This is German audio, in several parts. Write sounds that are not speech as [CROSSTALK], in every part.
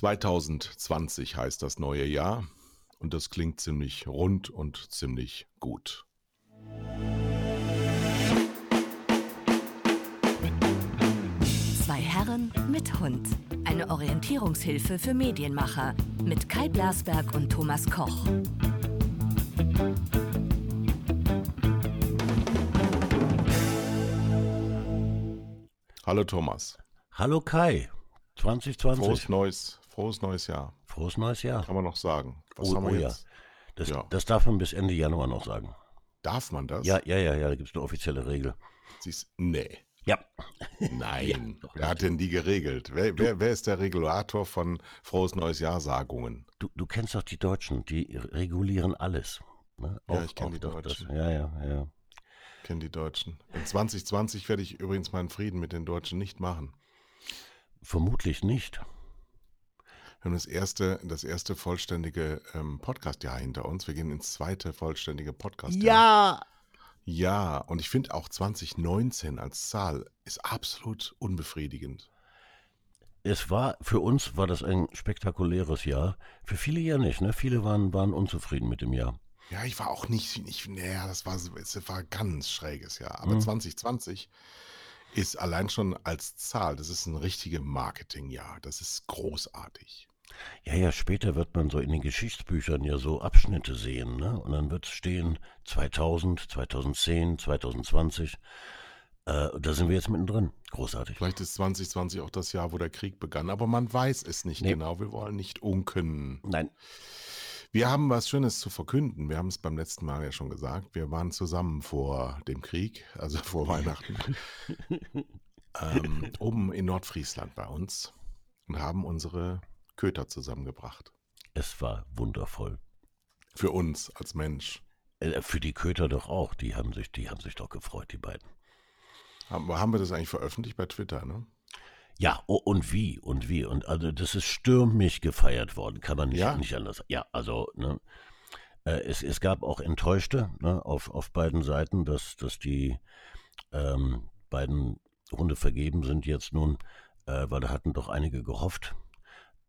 2020 heißt das neue Jahr und das klingt ziemlich rund und ziemlich gut. Zwei Herren mit Hund. Eine Orientierungshilfe für Medienmacher mit Kai Blasberg und Thomas Koch. Hallo Thomas. Hallo Kai. 2020. Frohes neues, frohes neues Jahr. Frohes neues Jahr. Kann man noch sagen. Was Oh, haben wir oh ja. jetzt? Das, Ja. das darf man bis Ende Januar noch sagen. Darf man das? Ja, ja, ja, ja, da gibt es eine offizielle Regel. Siehst, nee. Ja. Nein. [LAUGHS] doch. wer hat denn die geregelt? Wer, wer, wer ist der Regulator von frohes neues Jahr-Sagungen? Du, du kennst doch die Deutschen, die regulieren alles. Ne? Ja, ich kenn die das- Deutschen. Ja, ja, ja. Kennen die Deutschen. In 2020 werde ich übrigens meinen Frieden mit den Deutschen nicht machen. Vermutlich nicht. Wir haben das erste, das erste vollständige ähm, Podcast-Jahr hinter uns. Wir gehen ins zweite vollständige Podcast-Jahr. Ja! Ja, und ich finde auch 2019 als Zahl ist absolut unbefriedigend. Es war, für uns war das ein spektakuläres Jahr. Für viele ja nicht, ne? Viele waren, waren unzufrieden mit dem Jahr. Ja, ich war auch nicht, ich, naja, das war, so- es war ein ganz schräges Jahr. Aber Mhm. 2020 ist allein schon als Zahl, das ist ein richtiges Marketingjahr. Das ist großartig. Ja, ja, später wird man so in den Geschichtsbüchern ja so Abschnitte sehen, ne? Und dann wird es stehen 2000, 2010, 2020. Äh, da sind wir jetzt mittendrin. Großartig. Vielleicht ist 2020 auch das Jahr, wo der Krieg begann, aber man weiß es nicht Nee. genau. Wir wollen nicht unken. Nein, Wir haben was Schönes zu verkünden. Wir haben es beim letzten Mal ja schon gesagt. Wir waren zusammen vor dem Krieg, also [LAUGHS] vor Weihnachten, [LAUGHS] ähm, oben in Nordfriesland bei uns und haben unsere Köter zusammengebracht. es war wundervoll. Für uns als Mensch. Äh, für die Köter doch auch. Die haben sich, die haben sich doch gefreut, die beiden. Haben, haben wir das eigentlich veröffentlicht bei Twitter, ne? Ja, und wie, und wie. Und also das ist stürmisch gefeiert worden, kann man nicht, Ja? nicht anders. Ja, also, ne, äh, es, es gab auch Enttäuschte ne, auf, auf beiden Seiten, dass, dass die ähm, beiden Hunde vergeben sind jetzt nun, äh, weil da hatten doch einige gehofft.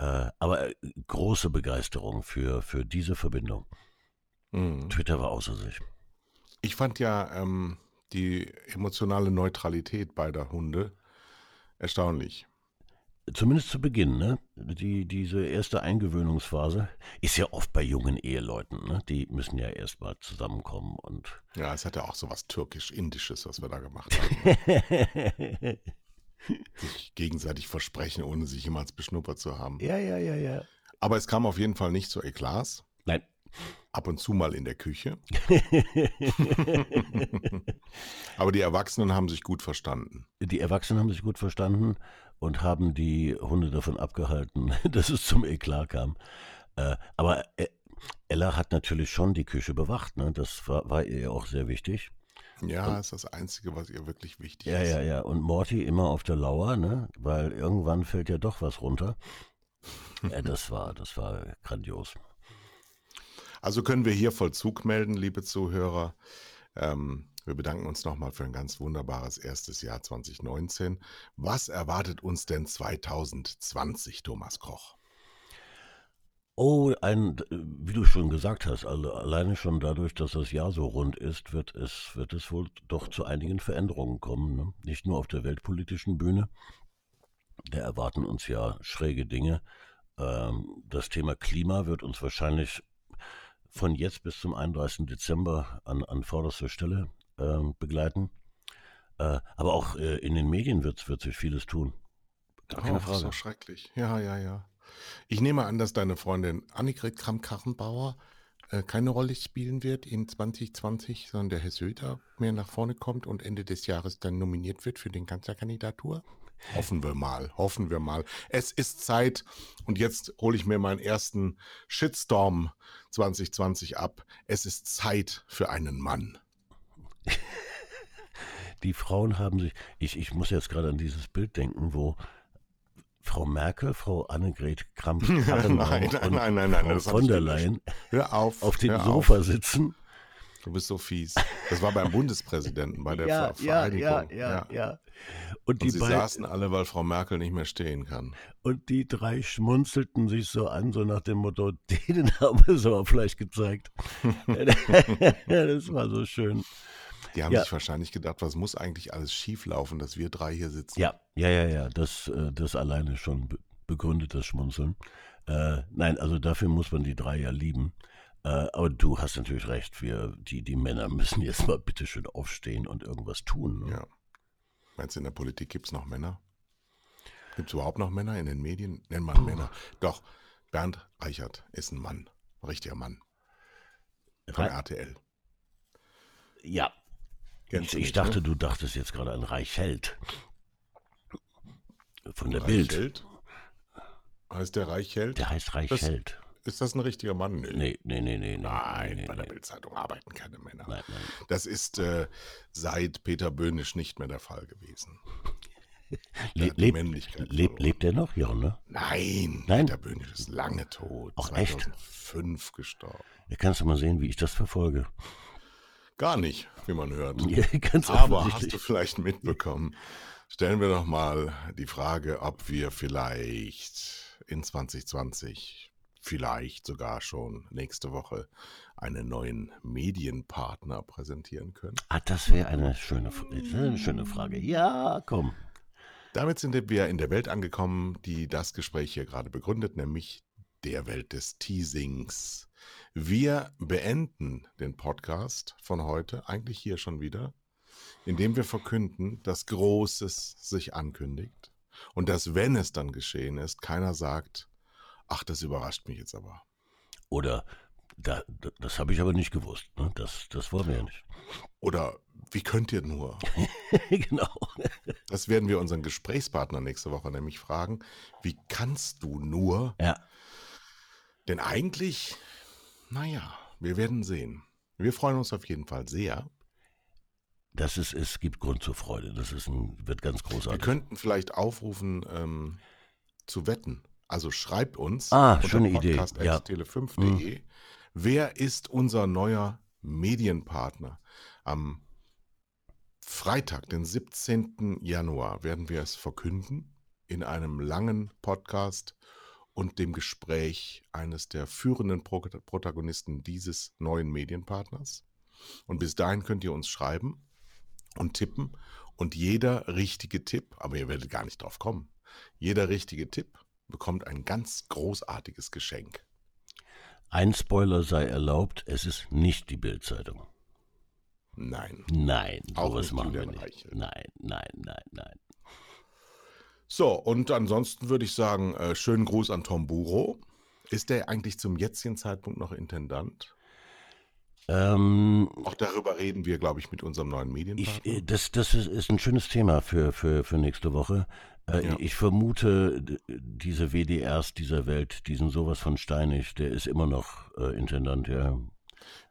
Äh, aber äh, große Begeisterung für, für diese Verbindung. Mhm. Twitter war außer sich. Ich fand ja ähm, die emotionale Neutralität beider Hunde erstaunlich. Zumindest zu Beginn, ne? Die, diese erste Eingewöhnungsphase ist ja oft bei jungen Eheleuten, ne? Die müssen ja erstmal zusammenkommen und Ja, es hatte auch so was türkisch-indisches, was wir da gemacht [LAUGHS] haben. Sich gegenseitig versprechen, ohne sich jemals beschnuppert zu haben. ja, ja, ja, ja. Aber es kam auf jeden Fall nicht zu Eklats. Nein. Ab und zu mal in der Küche. [LAUGHS] Aber die Erwachsenen haben sich gut verstanden. Die Erwachsenen haben sich gut verstanden und haben die Hunde davon abgehalten, [LAUGHS] dass es zum Eklat kam. Äh, aber äh, Ella hat natürlich schon die Küche bewacht, ne? Das war, war ihr ja auch sehr wichtig. Ja, ist das Einzige, was ihr wirklich wichtig Ja, ist. ja, ja. Und Morty immer auf der Lauer, ne? Weil irgendwann fällt ja doch was runter. Ja, [LAUGHS] das war, das war grandios. Also können wir hier Vollzug melden, liebe Zuhörer. Ähm, wir bedanken uns nochmal für ein ganz wunderbares erstes Jahr 2019. Was erwartet uns denn 2020, Thomas Koch? Oh, ein, wie du schon gesagt hast, also alleine schon dadurch, dass das Jahr so rund ist, wird es, wird es wohl doch zu einigen Veränderungen kommen. Ne? Nicht nur auf der weltpolitischen Bühne. Da erwarten uns ja schräge Dinge. Ähm, das Thema Klima wird uns wahrscheinlich von jetzt bis zum 31. Dezember an, an vorderster Stelle ähm, begleiten. Äh, aber auch äh, in den Medien wird, wird sich vieles tun. Gar keine Oh, Frage. So schrecklich. Ja, ja, ja. Ich nehme an, dass deine Freundin Annegret Kramp-Karrenbauer äh, keine Rolle spielen wird in 2020, sondern der Herr Söder mehr nach vorne kommt und Ende des Jahres dann nominiert wird für den Kanzlerkandidatur. Hoffen wir mal, hoffen wir mal. Es ist Zeit und jetzt hole ich mir meinen ersten Shitstorm 2020 ab. Es ist Zeit für einen Mann. Die Frauen haben sich, ich, ich muss jetzt gerade an dieses Bild denken, wo Frau Merkel, Frau Annegret kramp [LAUGHS] Nein, nein, nein, nein, nein, Frau das von der. Leyen Hör auf. auf dem Sofa Auf. sitzen Du bist so fies. Das war beim Bundespräsidenten, bei der ja, Ver ja, Vereinigung. ja, ja, ja. Und Und die sie beiden, saßen alle, weil Frau Merkel nicht mehr stehen kann. und die drei schmunzelten sich so an, so nach dem Motto, [LAUGHS] denen haben wir es aber vielleicht gezeigt. [LAUGHS] das war so schön. Die haben Ja. sich wahrscheinlich gedacht, was muss eigentlich alles schieflaufen, dass wir drei hier sitzen. Ja, ja, ja, ja, das, äh, das alleine schon be begründet das Schmunzeln. Äh, nein, also dafür muss man die drei ja lieben. Äh, aber du hast natürlich recht, wir, die, die Männer müssen jetzt mal bitte schön aufstehen und irgendwas tun. Ne? Ja. Meinst du, in der Politik gibt es noch Männer? Gibt es überhaupt noch Männer in den Medien? Nennt man Männer. Doch, Bernd Reichert ist ein Mann. Ein richtiger Mann. Von Re- RTL. Ja, Kennst ich, ich dachte, ne? du dachtest jetzt gerade an Reichheld. Von der Bild. Reichheld? Heißt der Reichheld? Der heißt Reichheld. Ist das ein richtiger Mann? Nö. Nee, nee, nee, nee. Nein, nee, bei der nee. Bildzeitung arbeiten keine Männer. Nein, nein. Das ist äh, seit Peter Böhnisch nicht mehr der Fall gewesen. [LAUGHS] Le lebt, lebt, lebt er noch? Ja, ne? Nein, Nein? Peter Böhnisch ist lange tot. Echt? 2005 gestorben. Da kannst du mal sehen, wie ich das verfolge. Gar nicht, wie man hört. [LAUGHS] Ja, ganz Aber hast du vielleicht mitbekommen, stellen wir doch mal die Frage, ob wir vielleicht in 2020, vielleicht sogar schon nächste Woche, einen neuen Medienpartner präsentieren können. Ah, das wäre eine schöne, eine schöne Frage. Ja, komm. Damit sind wir in der Welt angekommen, die das Gespräch hier gerade begründet, nämlich der Welt des Teasings. Wir beenden den Podcast von heute, eigentlich hier schon wieder, indem wir verkünden, dass Großes sich ankündigt und dass, wenn es dann geschehen ist, keiner sagt, ach, das überrascht mich jetzt aber. Oder, da, da, das habe ich aber nicht gewusst. Ne? Das, das wollen wir ja nicht. Oder wie könnt ihr nur? [LAUGHS] genau. Das werden wir unseren Gesprächspartner nächste Woche nämlich fragen. Wie kannst du nur? Ja, Denn eigentlich, naja, wir werden sehen. Wir freuen uns auf jeden Fall sehr. das ist, es gibt Grund zur Freude. Das ist ein, wird ganz Wir großartig. könnten vielleicht aufrufen, ähm, zu wetten. Also schreibt uns Ah, schöne Idee, ja. podcast.tele5.de. Wer ist unser neuer Medienpartner? Am Freitag, den 17. Januar, werden wir es verkünden in einem langen Podcast und dem Gespräch eines der führenden Pro Protagonisten dieses neuen Medienpartners. Und bis dahin könnt ihr uns schreiben und tippen. Und jeder richtige Tipp, aber ihr werdet gar nicht drauf kommen, jeder richtige Tipp bekommt ein ganz großartiges Geschenk. Ein Spoiler sei erlaubt, es ist nicht die Bildzeitung. Nein. Nein, Auch sowas machen wir nicht. Nein, nein, nein. So, und ansonsten würde ich sagen, äh, schönen Gruß an Tom Buro. Ist der eigentlich zum jetzigen Zeitpunkt noch Intendant? Ähm, Auch darüber reden wir, glaube ich, mit unserem neuen ich, Medienpartner. äh, das das ist, ist ein schönes Thema für, für, für nächste Woche. Äh, Ja. Ich vermute, diese WDRs dieser Welt, die sind sowas von steinig, der ist immer noch äh, Intendant, ja.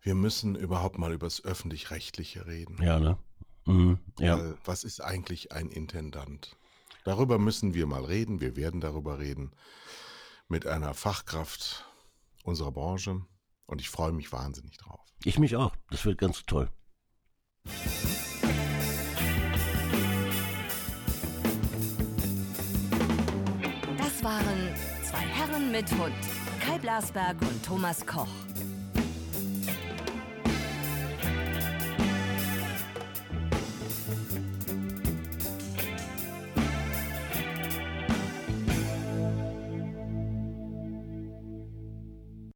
wir müssen überhaupt mal über das Öffentlich-Rechtliche reden. Ja, ne? Mhm, ja. Weil, was ist eigentlich ein Intendant? Darüber müssen wir mal reden. Wir werden darüber reden mit einer Fachkraft unserer Branche. Und ich freue mich wahnsinnig drauf. Ich mich auch. Das wird ganz toll. Das waren zwei Herren mit Hund. Kai Blasberg und Thomas Koch.